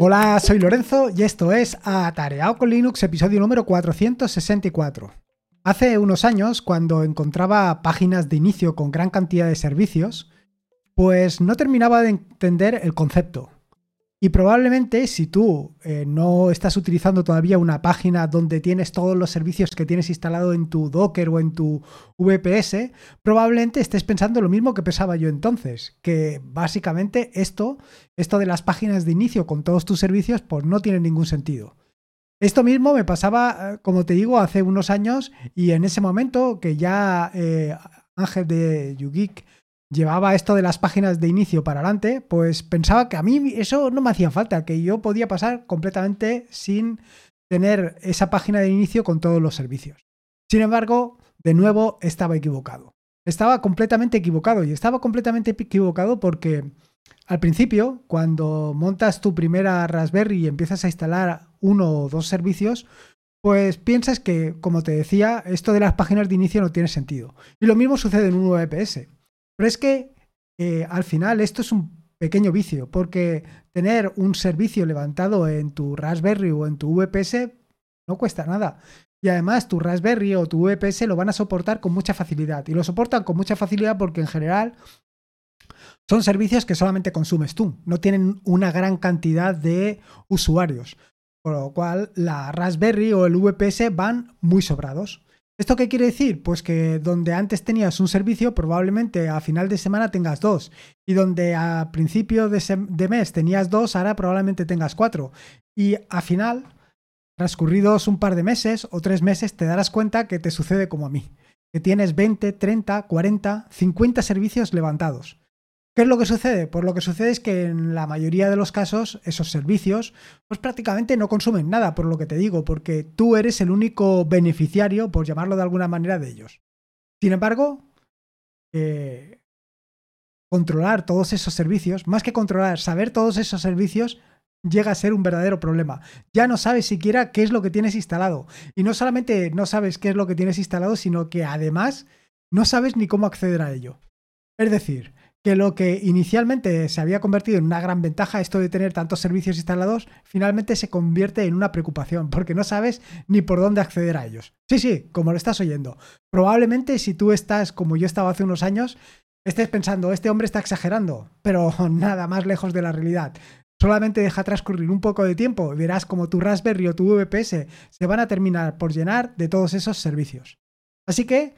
Hola, soy Lorenzo y esto es Atareado con Linux, episodio número 464. Hace unos años, cuando encontraba páginas de inicio con gran cantidad de servicios, pues no terminaba de entender el concepto. Y probablemente si tú eh, no estás utilizando todavía una página donde tienes todos los servicios que tienes instalado en tu Docker o en tu VPS, probablemente estés pensando lo mismo que pensaba yo entonces, que básicamente esto, esto de las páginas de inicio con todos tus servicios, pues no tiene ningún sentido. Esto mismo me pasaba, eh, como te digo, hace unos años y en ese momento que ya eh, Ángel de YouGeek llevaba esto de las páginas de inicio para adelante, pues pensaba que a mí eso no me hacía falta, que yo podía pasar completamente sin tener esa página de inicio con todos los servicios. Sin embargo, de nuevo estaba equivocado. Estaba completamente equivocado y estaba completamente equivocado porque al principio, cuando montas tu primera Raspberry y empiezas a instalar uno o dos servicios, pues piensas que, como te decía, esto de las páginas de inicio no tiene sentido. Y lo mismo sucede en un VPS. Pero es que eh, al final esto es un pequeño vicio, porque tener un servicio levantado en tu Raspberry o en tu VPS no cuesta nada. Y además tu Raspberry o tu VPS lo van a soportar con mucha facilidad. Y lo soportan con mucha facilidad porque en general son servicios que solamente consumes tú. No tienen una gran cantidad de usuarios. Por lo cual la Raspberry o el VPS van muy sobrados. ¿Esto qué quiere decir? Pues que donde antes tenías un servicio, probablemente a final de semana tengas dos. Y donde a principio de, mes tenías dos, ahora probablemente tengas cuatro. Y a final, transcurridos un par de meses o tres meses, te darás cuenta que te sucede como a mí. Que tienes 20, 30, 40, 50 servicios levantados. ¿Qué es lo que sucede? Pues lo que sucede es que en la mayoría de los casos esos servicios pues prácticamente no consumen nada, por lo que te digo, porque tú eres el único beneficiario, por llamarlo de alguna manera, de ellos. Sin embargo, eh, controlar todos esos servicios, más que controlar, saber todos esos servicios, llega a ser un verdadero problema. Ya no sabes siquiera qué es lo que tienes instalado. Y no solamente no sabes qué es lo que tienes instalado, sino que además no sabes ni cómo acceder a ello. Es decir, que lo que inicialmente se había convertido en una gran ventaja, esto de tener tantos servicios instalados, finalmente se convierte en una preocupación, porque no sabes ni por dónde acceder a ellos. Sí, sí, como lo estás oyendo. Probablemente si tú estás como yo estaba hace unos años, estés pensando, este hombre está exagerando, pero nada más lejos de la realidad. Solamente deja transcurrir un poco de tiempo y verás como tu Raspberry o tu VPS se van a terminar por llenar de todos esos servicios. Así que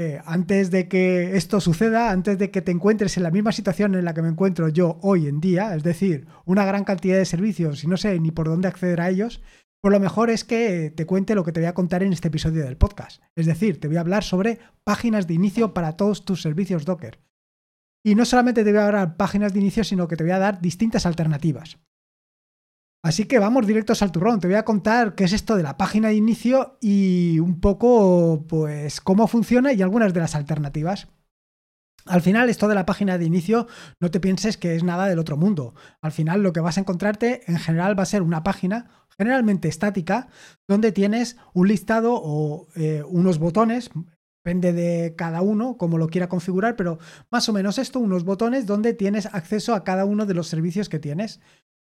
eh, antes de que esto suceda, antes de que te encuentres en la misma situación en la que me encuentro yo hoy en día, es decir, una gran cantidad de servicios y no sé ni por dónde acceder a ellos, pues lo mejor es que te cuente lo que te voy a contar en este episodio del podcast. Es decir, te voy a hablar sobre páginas de inicio para todos tus servicios Docker. Y no solamente te voy a dar páginas de inicio, sino que te voy a dar distintas alternativas. Así que vamos directos al turrón. Te voy a contar qué es esto de la página de inicio y un poco, pues, cómo funciona y algunas de las alternativas. Al final, esto de la página de inicio, no te pienses que es nada del otro mundo. Al final, lo que vas a encontrarte en general va a ser una página generalmente estática, donde tienes un listado o eh, unos botones, depende de cada uno, como lo quiera configurar, pero más o menos esto, unos botones donde tienes acceso a cada uno de los servicios que tienes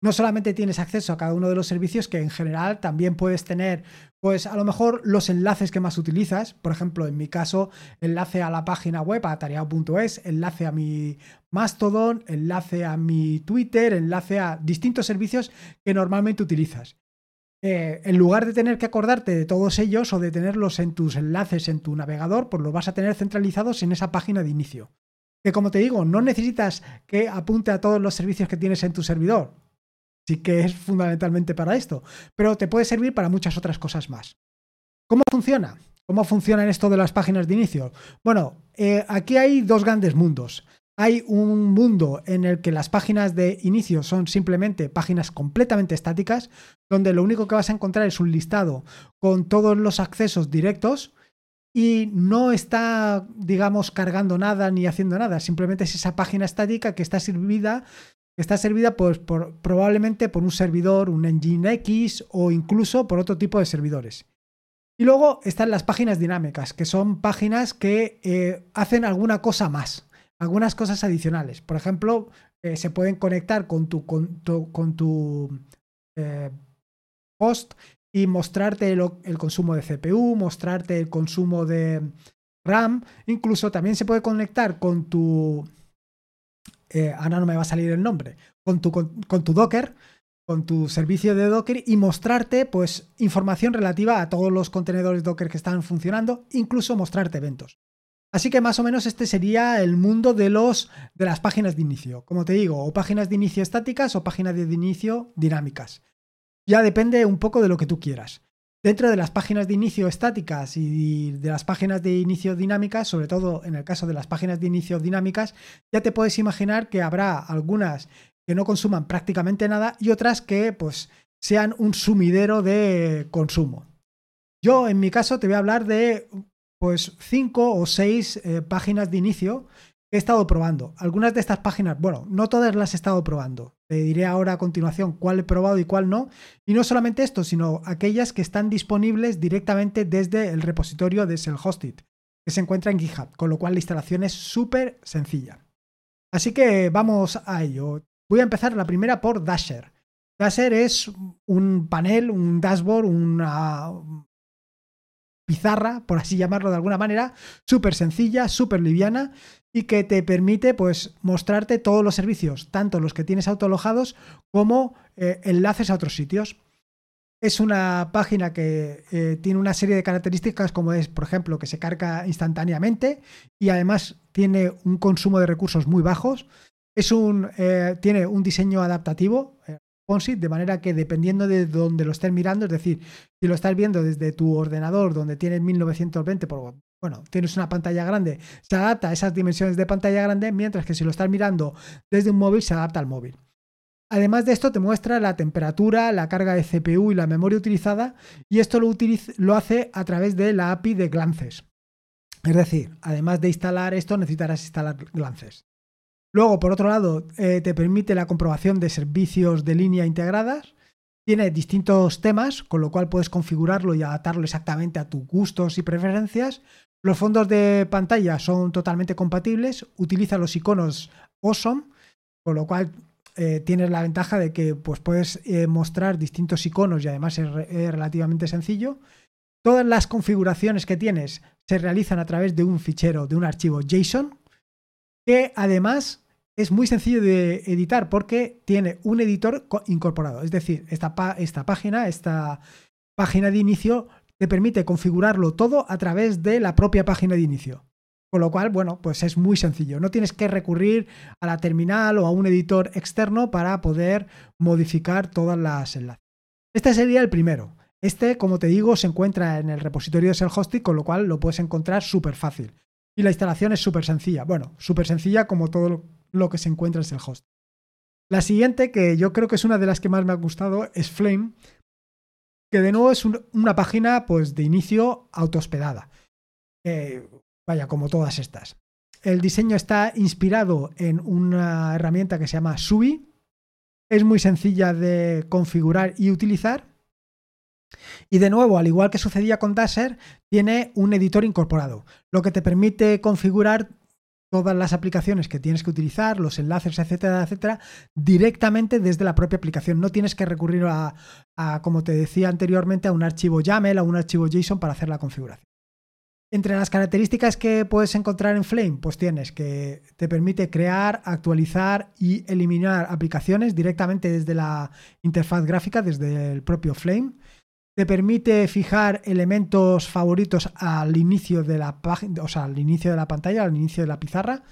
no solamente tienes acceso a cada uno de los servicios, que en general también puedes tener, pues a lo mejor los enlaces que más utilizas. Por ejemplo, en mi caso, enlace a la página web, a tareao.es, enlace a mi Mastodon, enlace a mi Twitter, enlace a distintos servicios que normalmente utilizas. Eh, en lugar de tener que acordarte de todos ellos o de tenerlos en tus enlaces en tu navegador, pues los vas a tener centralizados en esa página de inicio. Que como te digo, no necesitas que apunte a todos los servicios que tienes en tu servidor sí que es fundamentalmente para esto, pero te puede servir para muchas otras cosas más. ¿Cómo funciona? ¿Cómo funciona esto de las páginas de inicio? Bueno, eh, aquí hay dos grandes mundos. Hay un mundo en el que las páginas de inicio son simplemente páginas completamente estáticas, donde lo único que vas a encontrar es un listado con todos los accesos directos y no está, digamos, cargando nada ni haciendo nada. Simplemente es esa página estática que está servida está servida pues, por, probablemente por un servidor, un Engine X o incluso por otro tipo de servidores. Y luego están las páginas dinámicas, que son páginas que eh, hacen alguna cosa más, algunas cosas adicionales. Por ejemplo, eh, se pueden conectar con tu, con tu, eh, host y mostrarte el, consumo de CPU, mostrarte el consumo de RAM, incluso también se puede conectar con tu... Eh, ahora no me va a salir el nombre, con tu, con tu Docker, con tu servicio de Docker y mostrarte pues información relativa a todos los contenedores Docker que están funcionando, incluso mostrarte eventos. Así que más o menos este sería el mundo de los de las páginas de inicio. Como te digo, o páginas de inicio estáticas o páginas de inicio dinámicas. Ya depende un poco de lo que tú quieras. Dentro de las páginas de inicio estáticas y de las páginas de inicio dinámicas, sobre todo en el caso de las páginas de inicio dinámicas, ya te puedes imaginar que habrá algunas que no consuman prácticamente nada y otras que pues sean un sumidero de consumo. Yo en mi caso te voy a hablar de pues cinco o seis eh, páginas de inicio he estado probando. Algunas de estas páginas, bueno, no todas las he estado probando. Te diré ahora a continuación cuál he probado y cuál no. Y no solamente esto, sino aquellas que están disponibles directamente desde el repositorio de Self-Hosted, que se encuentra en GitHub, con lo cual la instalación es súper sencilla. Así que vamos a ello. Voy a empezar la primera por Dasher. Dasher es un panel, un dashboard, una pizarra, por así llamarlo de alguna manera, súper sencilla, súper liviana y que te permite pues mostrarte todos los servicios, tanto los que tienes autoalojados como eh, enlaces a otros sitios. Es una página que eh, tiene una serie de características como es, por ejemplo, que se carga instantáneamente y además tiene un consumo de recursos muy bajos. Es un, eh, tiene un diseño adaptativo, de manera que dependiendo de donde lo estés mirando, es decir, si lo estás viendo desde tu ordenador donde tienes 1920, por, bueno, tienes una pantalla grande, se adapta a esas dimensiones de pantalla grande, mientras que si lo estás mirando desde un móvil, se adapta al móvil. Además de esto, te muestra la temperatura, la carga de CPU y la memoria utilizada, y esto lo, lo hace a través de la API de Glances. Es decir, además de instalar esto, necesitarás instalar Glances. Luego, por otro lado, eh, te permite la comprobación de servicios de línea integradas. Tiene distintos temas, con lo cual puedes configurarlo y adaptarlo exactamente a tus gustos y preferencias. Los fondos de pantalla son totalmente compatibles. Utiliza los iconos Awesome, con lo cual eh, tienes la ventaja de que pues, puedes eh, mostrar distintos iconos y además es, es relativamente sencillo. Todas las configuraciones que tienes se realizan a través de un fichero, de un archivo JSON, que además es muy sencillo de editar porque tiene un editor incorporado. Es decir, esta, esta página, esta página de inicio, te permite configurarlo todo a través de la propia página de inicio. Con lo cual, bueno, pues es muy sencillo. No tienes que recurrir a la terminal o a un editor externo para poder modificar todas las enlaces. Este sería el primero. Este, como te digo, se encuentra en el repositorio de Self-Hosting, con lo cual lo puedes encontrar súper fácil. Y la instalación es súper sencilla. Bueno, súper sencilla como todo lo que se encuentra en el host. La siguiente, que yo creo que es una de las que más me ha gustado, es Flame, que de nuevo es una página pues, de inicio autohospedada. Eh, vaya, como todas estas. El diseño está inspirado en una herramienta que se llama Subi. Es muy sencilla de configurar y utilizar. Y de nuevo, al igual que sucedía con Dasher, tiene un editor incorporado, lo que te permite configurar todas las aplicaciones que tienes que utilizar, los enlaces, etcétera, etcétera, directamente desde la propia aplicación. No tienes que recurrir a, como te decía anteriormente, a un archivo YAML, a un archivo JSON para hacer la configuración. Entre las características que puedes encontrar en Flame, pues tienes que te permite crear, actualizar y eliminar aplicaciones directamente desde la interfaz gráfica, desde el propio Flame te permite fijar elementos favoritos al inicio de la página, o sea, al inicio de la pantalla, al inicio de la pizarra.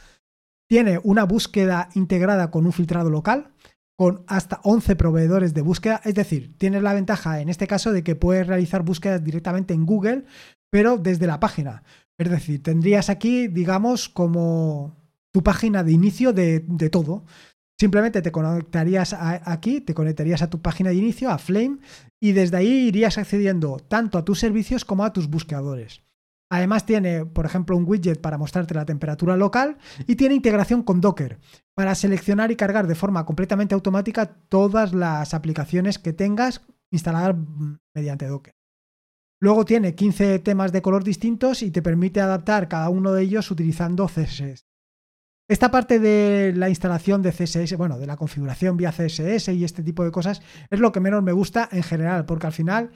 Tiene una búsqueda integrada con un filtrado local, con hasta 11 proveedores de búsqueda. Es decir, tienes la ventaja en este caso de que puedes realizar búsquedas directamente en Google, pero desde la página. Es decir, tendrías aquí, digamos, como tu página de inicio de, de todo. Simplemente te conectarías aquí, te conectarías a tu página de inicio, a Flame, y desde ahí irías accediendo tanto a tus servicios como a tus buscadores. Además tiene, por ejemplo, un widget para mostrarte la temperatura local y tiene integración con Docker para seleccionar y cargar de forma completamente automática todas las aplicaciones que tengas instaladas mediante Docker. Luego tiene 15 temas de color distintos y te permite adaptar cada uno de ellos utilizando CSS. Esta parte de la instalación de CSS, bueno, de la configuración vía CSS y este tipo de cosas, es lo que menos me gusta en general, porque al final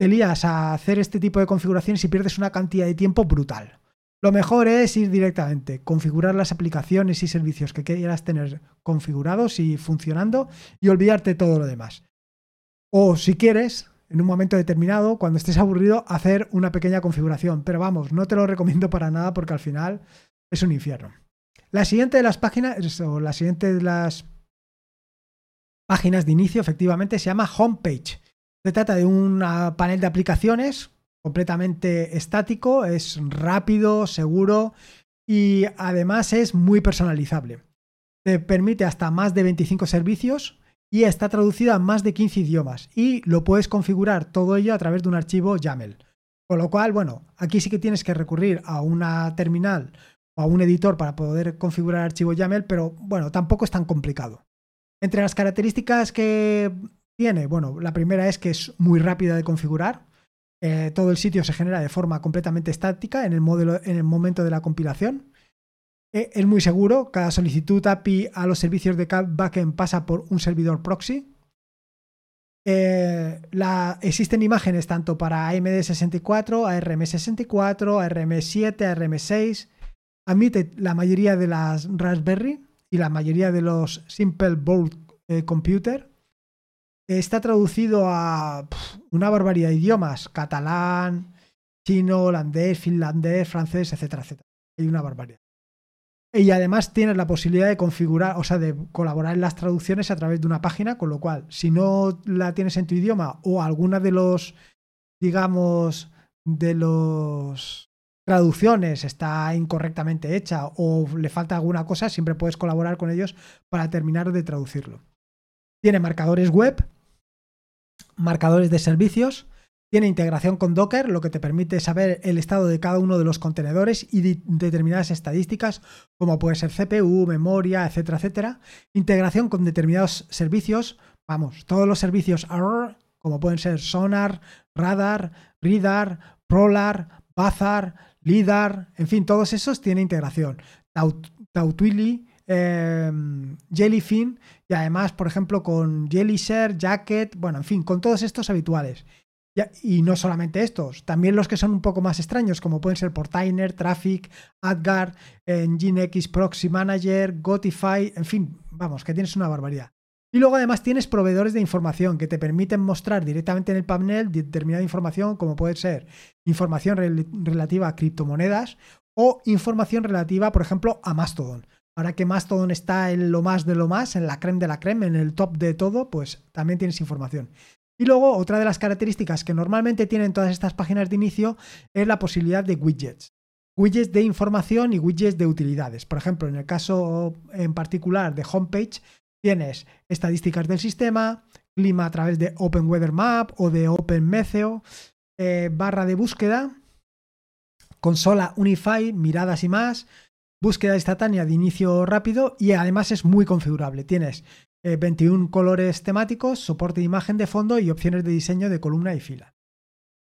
te lías a hacer este tipo de configuraciones y pierdes una cantidad de tiempo brutal. Lo mejor es ir directamente, configurar las aplicaciones y servicios que quieras tener configurados y funcionando y olvidarte todo lo demás. O si quieres, en un momento determinado, cuando estés aburrido, hacer una pequeña configuración. Pero vamos, no te lo recomiendo para nada porque al final es un infierno. La siguiente de las páginas, o de las páginas de inicio, efectivamente, se llama Homepage. Se trata de un panel de aplicaciones completamente estático, es rápido, seguro y además es muy personalizable. Te permite hasta más de 25 servicios y está traducida a más de 15 idiomas y lo puedes configurar todo ello a través de un archivo YAML. Con lo cual, bueno, aquí sí que tienes que recurrir a una terminal o a un editor para poder configurar archivo YAML, pero bueno, tampoco es tan complicado. Entre las características que tiene, bueno, la primera es que es muy rápida de configurar. Eh, todo el sitio se genera de forma completamente estática en el, modelo, en el momento de la compilación. Eh, es muy seguro, cada solicitud API a los servicios de backend pasa por un servidor proxy. Eh, existen imágenes tanto para AMD64, ARM64, ARM7, ARM6. Admite la mayoría de las Raspberry y la mayoría de los Simple Board eh, Computer. Está traducido a una barbaridad de idiomas: catalán, chino, holandés, finlandés, francés, etcétera, etcétera. Hay una barbaridad. Y además tienes la posibilidad de configurar, o sea, de colaborar en las traducciones a través de una página, con lo cual, si no la tienes en tu idioma o alguna de los, digamos, de los traducciones está incorrectamente hecha o le falta alguna cosa, siempre puedes colaborar con ellos para terminar de traducirlo. Tiene marcadores web, marcadores de servicios, tiene integración con Docker, lo que te permite saber el estado de cada uno de los contenedores y determinadas estadísticas, como puede ser CPU, memoria, etcétera, etcétera. Integración con determinados servicios, vamos, todos los servicios ARR, como pueden ser Sonar, Radar, Ridar, Prolar, Bazar, LIDAR, en fin, todos esos tienen integración. Tautwili, em, Jellyfin y además, por ejemplo, con Jellyshare, Jacket, bueno, en fin, con todos estos habituales y no solamente estos, también los que son un poco más extraños, como pueden ser Portainer, Traffic, AdGuard, Nginx Proxy Manager, Gotify, en fin, vamos, que tienes una barbaridad. Y luego además tienes proveedores de información que te permiten mostrar directamente en el panel determinada información, como puede ser información relativa a criptomonedas o información relativa, por ejemplo, a Mastodon. Ahora que Mastodon está en lo más de lo más, en la creme de la creme, en el top de todo, pues también tienes información. Y luego, otra de las características que normalmente tienen todas estas páginas de inicio es la posibilidad de widgets. Widgets de información y widgets de utilidades. Por ejemplo, en el caso en particular de homepage, tienes estadísticas del sistema, clima a través de Open Weather Map o de Open Meteo, eh, barra de búsqueda, consola Unify, miradas y más, búsqueda instantánea de inicio rápido y además es muy configurable. Tienes 21 eh, colores temáticos, soporte de imagen de fondo y opciones de diseño de columna y fila.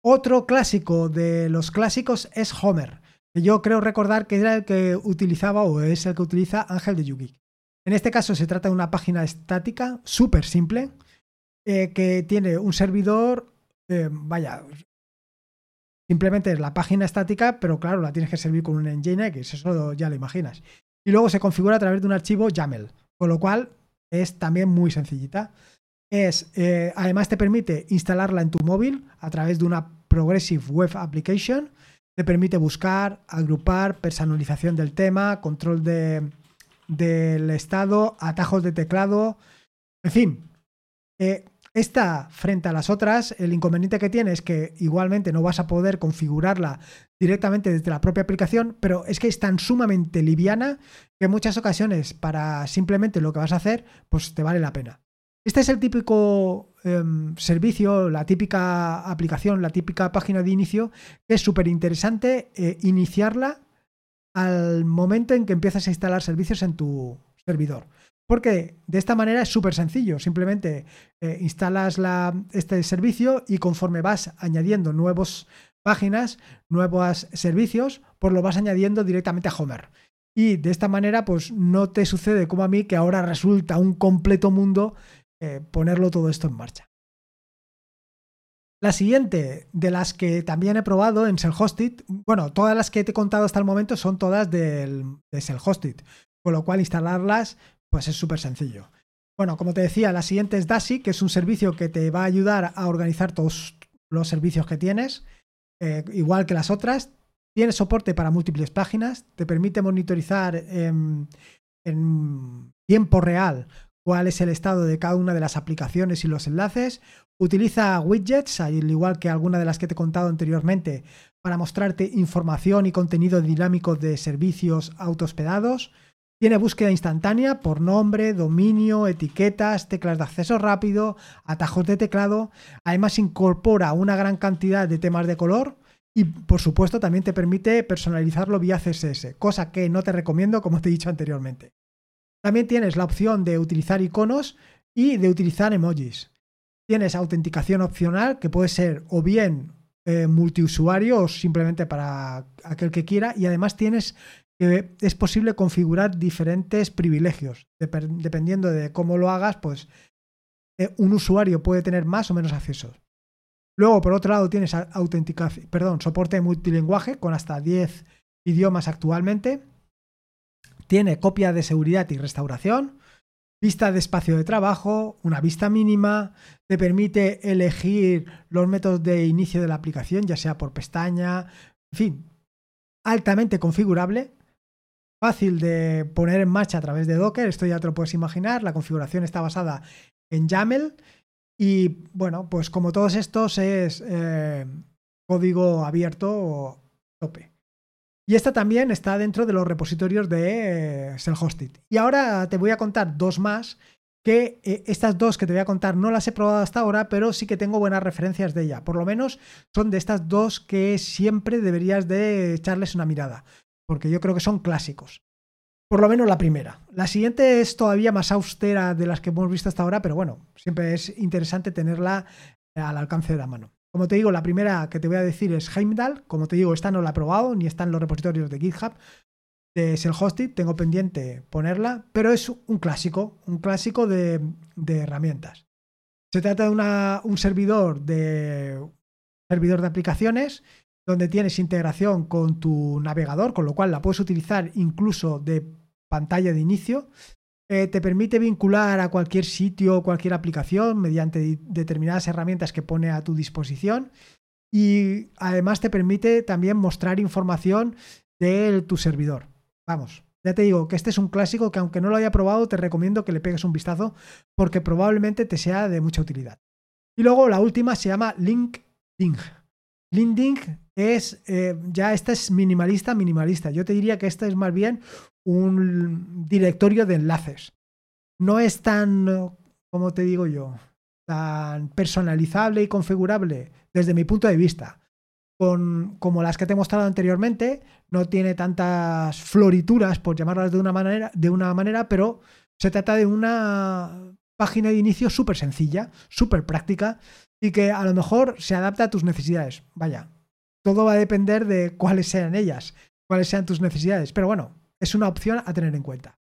Otro clásico de los clásicos es Homer, que yo creo recordar que era el que utilizaba o es el que utiliza Ángel de Yugi. En este caso se trata de una página estática súper simple eh, que tiene un servidor, eh, vaya, simplemente es la página estática, pero claro, la tienes que servir con un Nginx, eso ya lo imaginas. Y luego se configura a través de un archivo YAML, con lo cual es también muy sencillita. Es, eh, además te permite instalarla en tu móvil a través de una Progressive Web Application. Te permite buscar, agrupar, personalización del tema, control de, del estado, atajos de teclado, en fin. Eh, esta, frente a las otras, el inconveniente que tiene es que igualmente no vas a poder configurarla directamente desde la propia aplicación, pero es que es tan sumamente liviana que en muchas ocasiones para simplemente lo que vas a hacer, pues te vale la pena. Este es el típico em, servicio, la típica aplicación, la típica página de inicio, que es súper interesante eh, iniciarla al momento en que empiezas a instalar servicios en tu servidor. Porque de esta manera es súper sencillo, simplemente eh, instalas este servicio y conforme vas añadiendo nuevas páginas, nuevos servicios, pues lo vas añadiendo directamente a Homer. Y de esta manera, pues no te sucede como a mí, que ahora resulta un completo mundo eh, ponerlo todo esto en marcha. La siguiente de las que también he probado en Self-Hosted, bueno, todas las que te he contado hasta el momento son todas del, de Self-Hosted, con lo cual instalarlas pues es súper sencillo. Bueno, como te decía, la siguiente es Dasi, que es un servicio que te va a ayudar a organizar todos los servicios que tienes, eh, igual que las otras. Tiene soporte para múltiples páginas, te permite monitorizar en tiempo real cuál es el estado de cada una de las aplicaciones y los enlaces. Utiliza widgets, al igual que alguna de las que te he contado anteriormente, para mostrarte información y contenido dinámico de servicios autohospedados. Tiene búsqueda instantánea por nombre, dominio, etiquetas, teclas de acceso rápido, atajos de teclado. Además incorpora una gran cantidad de temas de color y por supuesto también te permite personalizarlo vía CSS, cosa que no te recomiendo como te he dicho anteriormente. También tienes la opción de utilizar iconos y de utilizar emojis. Tienes autenticación opcional que puede ser o bien eh, multiusuario o simplemente para aquel que quiera y además tienes que es posible configurar diferentes privilegios. dependiendo de cómo lo hagas, pues eh, un usuario puede tener más o menos acceso. Luego, por otro lado, tienes perdón, soporte multilingüe con hasta 10 idiomas actualmente. Tiene copia de seguridad y restauración, vista de espacio de trabajo, una vista mínima, te permite elegir los métodos de inicio de la aplicación, ya sea por pestaña, en fin, altamente configurable fácil de poner en marcha a través de Docker, esto ya te lo puedes imaginar, la configuración está basada en YAML y bueno, pues como todos estos es eh, código abierto o tope. Y esta también está dentro de los repositorios de eh, Self-Hosted. Y ahora te voy a contar dos más, que eh, estas dos que te voy a contar no las he probado hasta ahora, pero sí que tengo buenas referencias de ella. Por lo menos son de estas dos que siempre deberías de echarles una mirada porque yo creo que son clásicos. Por lo menos la primera. La siguiente es todavía más austera de las que hemos visto hasta ahora, pero bueno, siempre es interesante tenerla al alcance de la mano. Como te digo, la primera que te voy a decir es Heimdall. Como te digo, esta no la he probado, ni está en los repositorios de GitHub. De Self-Hosted, tengo pendiente ponerla, pero es un clásico, un clásico de, herramientas. Se trata de un servidor de servidor de aplicaciones donde tienes integración con tu navegador, con lo cual la puedes utilizar incluso de pantalla de inicio. Eh, te permite vincular a cualquier sitio o cualquier aplicación mediante determinadas herramientas que pone a tu disposición y además te permite también mostrar información de tu servidor. Vamos, ya te digo que este es un clásico que aunque no lo haya probado te recomiendo que le pegues un vistazo porque probablemente te sea de mucha utilidad. Y luego la última se llama LinkedIn. LinkedIn es, eh, ya esta es minimalista, minimalista. Yo te diría que esta es más bien un directorio de enlaces. No es tan, como te digo yo, tan personalizable y configurable desde mi punto de vista. Con, como las que te he mostrado anteriormente, no tiene tantas florituras, por llamarlas de una manera, de una manera pero se trata de una página de inicio súper sencilla, súper práctica y que a lo mejor se adapta a tus necesidades. Vaya, todo va a depender de cuáles sean ellas, cuáles sean tus necesidades. Pero bueno, es una opción a tener en cuenta.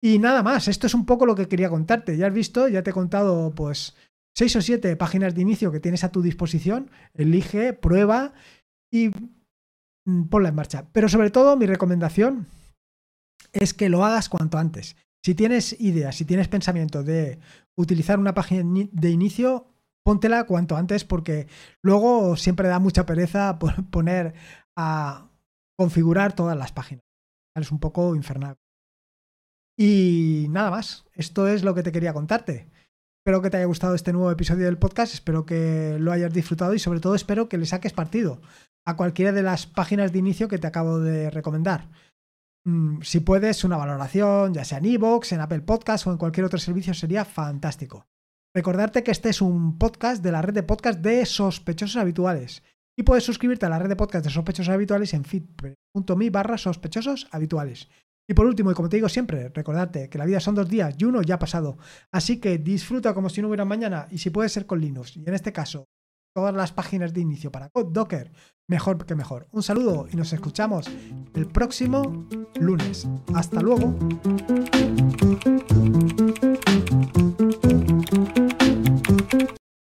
Y nada más, esto es un poco lo que quería contarte. Ya has visto, ya te he contado pues seis o siete páginas de inicio que tienes a tu disposición. Elige, prueba y mm, ponla en marcha. Pero sobre todo mi recomendación es que lo hagas cuanto antes. Si tienes ideas, si tienes pensamiento de utilizar una página de inicio, póntela cuanto antes porque luego siempre da mucha pereza poner a configurar todas las páginas. Es un poco infernal. Y nada más, esto es lo que te quería contarte. Espero que te haya gustado este nuevo episodio del podcast, espero que lo hayas disfrutado y sobre todo espero que le saques partido a cualquiera de las páginas de inicio que te acabo de recomendar. Mm, si puedes, una valoración, ya sea en iVoox, en Apple Podcast o en cualquier otro servicio, sería fantástico. Recordarte que este es un podcast de la red de podcast de sospechosos habituales. Y puedes suscribirte a la red de podcast de sospechosos habituales en feed.me barra sospechosos habituales. Y por último, y como te digo siempre, recordarte que la vida son dos días y uno ya ha pasado. Así que disfruta como si no hubiera mañana y si puede ser con Linux. Y en este caso, todas las páginas de inicio para Docker, mejor que mejor. Un saludo y nos escuchamos el próximo lunes. Hasta luego.